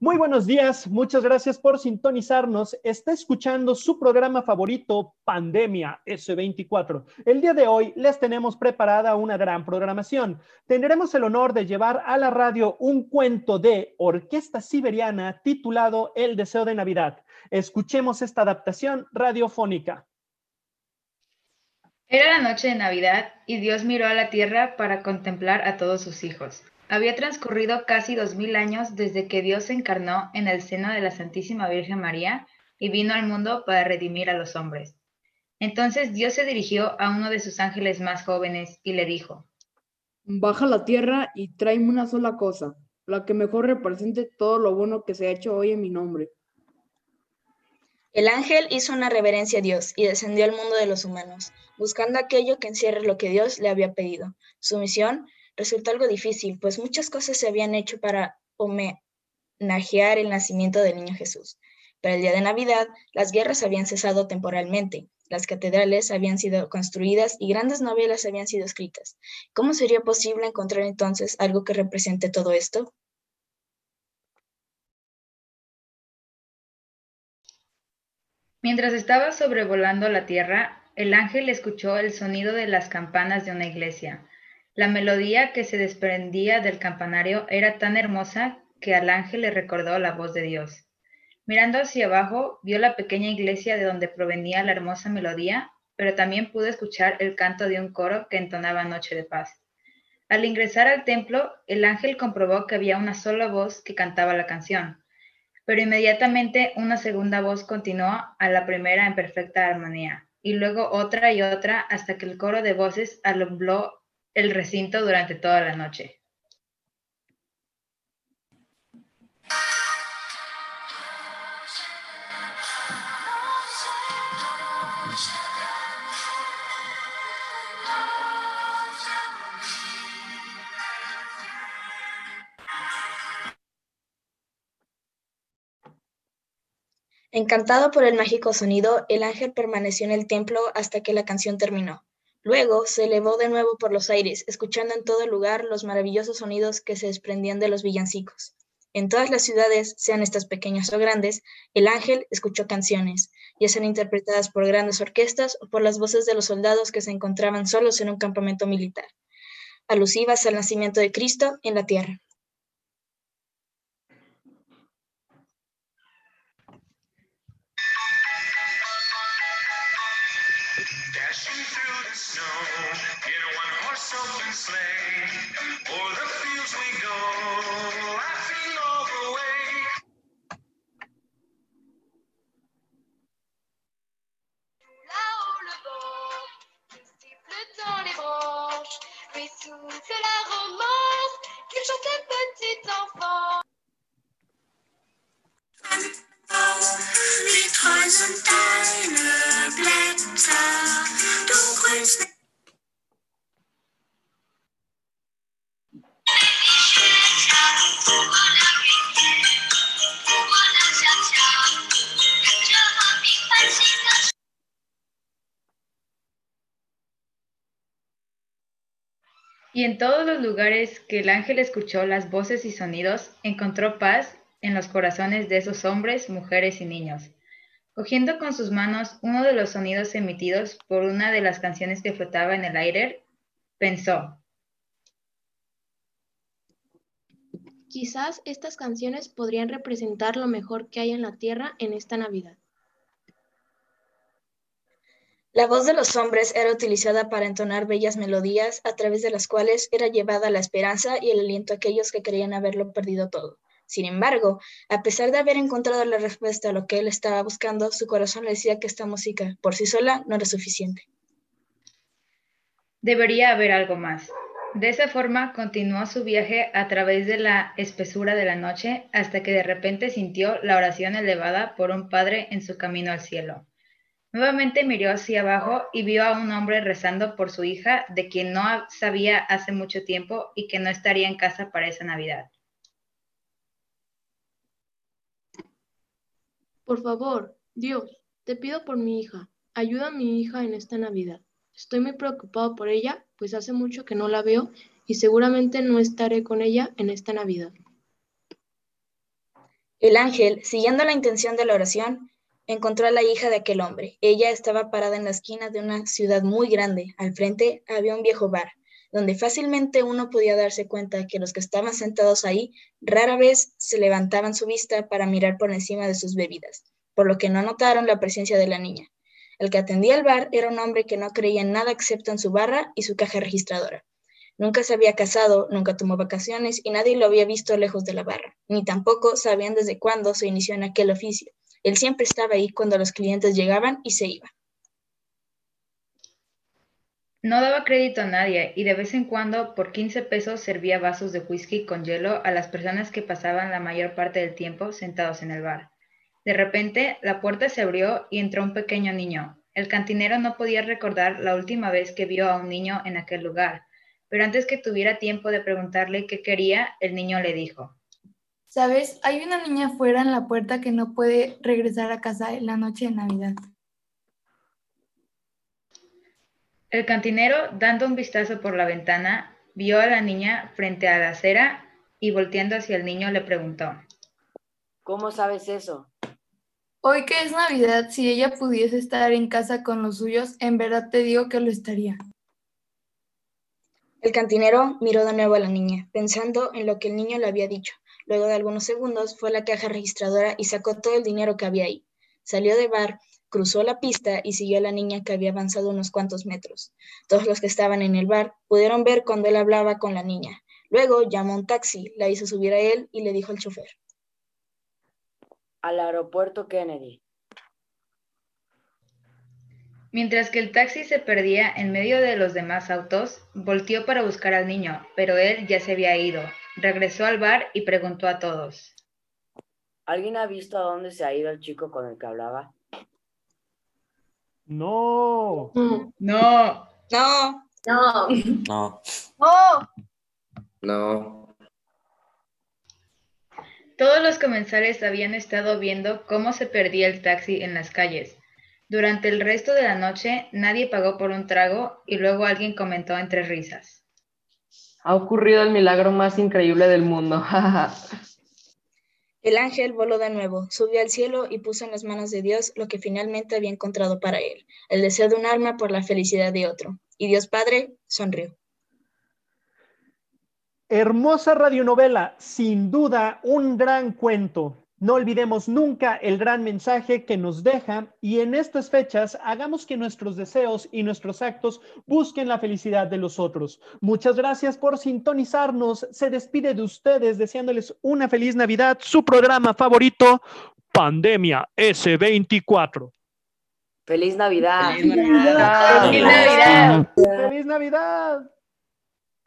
Muy buenos días, muchas gracias por sintonizarnos. Está escuchando su programa favorito, Pandemia S24. El día de hoy les tenemos preparada una gran programación. Tendremos el honor de llevar a la radio un cuento de Orquesta Siberiana titulado El Deseo de Navidad. Escuchemos esta adaptación radiofónica. Era la noche de Navidad y Dios miró a la tierra para contemplar a todos sus hijos. Había transcurrido casi dos mil años desde que Dios se encarnó en el seno de la Santísima Virgen María y vino al mundo para redimir a los hombres. Entonces Dios se dirigió a uno de sus ángeles más jóvenes y le dijo, Baja a la tierra y tráeme una sola cosa, la que mejor represente todo lo bueno que se ha hecho hoy en mi nombre. El ángel hizo una reverencia a Dios y descendió al mundo de los humanos, buscando aquello que encierre lo que Dios le había pedido. Su misión resultó algo difícil, pues muchas cosas se habían hecho para homenajear el nacimiento del niño Jesús. Para el día de Navidad, las guerras habían cesado temporalmente, las catedrales habían sido construidas y grandes novelas habían sido escritas. ¿Cómo sería posible encontrar entonces algo que represente todo esto? Mientras estaba sobrevolando la tierra, el ángel escuchó el sonido de las campanas de una iglesia. La melodía que se desprendía del campanario era tan hermosa que al ángel le recordó la voz de Dios. Mirando hacia abajo, vio la pequeña iglesia de donde provenía la hermosa melodía, pero también pudo escuchar el canto de un coro que entonaba Noche de Paz. Al ingresar al templo, el ángel comprobó que había una sola voz que cantaba la canción, pero inmediatamente una segunda voz continuó a la primera en perfecta armonía, y luego otra y otra hasta que el coro de voces alumbró el recinto durante toda la noche. Encantado por el mágico sonido, el ángel permaneció en el templo hasta que la canción terminó. Luego se elevó de nuevo por los aires, escuchando en todo lugar los maravillosos sonidos que se desprendían de los villancicos. En todas las ciudades, sean estas pequeñas o grandes, el ángel escuchó canciones, ya sean interpretadas por grandes orquestas o por las voces de los soldados que se encontraban solos en un campamento militar, alusivas al nacimiento de Cristo en la tierra. through the snow in a one horse open sleigh. O'er the fields we go, laughing all the way. Là-haut le vent, il siffle dans les branches, mais souffle la romance qu'il chante le petit enfant. Y en todos los lugares que el ángel escuchó las voces y sonidos, encontró paz en los corazones de esos hombres, mujeres y niños. Cogiendo con sus manos uno de los sonidos emitidos por una de las canciones que flotaba en el aire, pensó. Quizás estas canciones podrían representar lo mejor que hay en la tierra en esta Navidad. La voz de los hombres era utilizada para entonar bellas melodías a través de las cuales era llevada la esperanza y el aliento a aquellos que creían haberlo perdido todo. Sin embargo, a pesar de haber encontrado la respuesta a lo que él estaba buscando, su corazón le decía que esta música por sí sola no era suficiente. Debería haber algo más. De esa forma continuó su viaje a través de la espesura de la noche hasta que de repente sintió la oración elevada por un padre en su camino al cielo. Nuevamente miró hacia abajo y vio a un hombre rezando por su hija, de quien no sabía hace mucho tiempo y que no estaría en casa para esa Navidad. Por favor, Dios, te pido por mi hija. Ayuda a mi hija en esta Navidad. Estoy muy preocupado por ella, pues hace mucho que no la veo y seguramente no estaré con ella en esta Navidad. El ángel, siguiendo la intención de la oración, encontró a la hija de aquel hombre. Ella estaba parada en la esquina de una ciudad muy grande. Al frente había un viejo bar, donde fácilmente uno podía darse cuenta que los que estaban sentados ahí rara vez se levantaban su vista para mirar por encima de sus bebidas, por lo que no notaron la presencia de la niña. El que atendía el bar era un hombre que no creía en nada excepto en su barra y su caja registradora. Nunca se había casado, nunca tomó vacaciones y nadie lo había visto lejos de la barra, ni tampoco sabían desde cuándo se inició en aquel oficio. Él siempre estaba ahí cuando los clientes llegaban y se iban. No daba crédito a nadie y de vez en cuando por 15 pesos servía vasos de whisky con hielo a las personas que pasaban la mayor parte del tiempo sentados en el bar. De repente, la puerta se abrió y entró un pequeño niño. El cantinero no podía recordar la última vez que vio a un niño en aquel lugar, pero antes que tuviera tiempo de preguntarle qué quería, el niño le dijo, Sabes, hay una niña afuera en la puerta que no puede regresar a casa en la noche de Navidad. El cantinero, dando un vistazo por la ventana, vio a la niña frente a la acera y volteando hacia el niño le preguntó. ¿Cómo sabes eso? Hoy que es Navidad, si ella pudiese estar en casa con los suyos, en verdad te digo que lo estaría. El cantinero miró de nuevo a la niña, pensando en lo que el niño le había dicho. Luego de algunos segundos fue a la caja registradora y sacó todo el dinero que había ahí. Salió de bar, cruzó la pista y siguió a la niña que había avanzado unos cuantos metros. Todos los que estaban en el bar pudieron ver cuando él hablaba con la niña. Luego llamó un taxi, la hizo subir a él y le dijo al chofer. Al aeropuerto Kennedy. Mientras que el taxi se perdía en medio de los demás autos, volteó para buscar al niño, pero él ya se había ido. Regresó al bar y preguntó a todos. ¿Alguien ha visto a dónde se ha ido el chico con el que hablaba? No. No. No. No. No. ¡Oh! No. Todos los comensales habían estado viendo cómo se perdía el taxi en las calles. Durante el resto de la noche nadie pagó por un trago y luego alguien comentó entre risas. Ha ocurrido el milagro más increíble del mundo. El ángel voló de nuevo, subió al cielo y puso en las manos de Dios lo que finalmente había encontrado para él, el deseo de un alma por la felicidad de otro. Y Dios Padre sonrió. Hermosa radionovela, sin duda un gran cuento. No olvidemos nunca el gran mensaje que nos deja y en estas fechas hagamos que nuestros deseos y nuestros actos busquen la felicidad de los otros. Muchas gracias por sintonizarnos. Se despide de ustedes deseándoles una feliz Navidad. Su programa favorito, Pandemia S24. ¡Feliz Navidad! Feliz Navidad. ¡Feliz Navidad! ¡Feliz Navidad!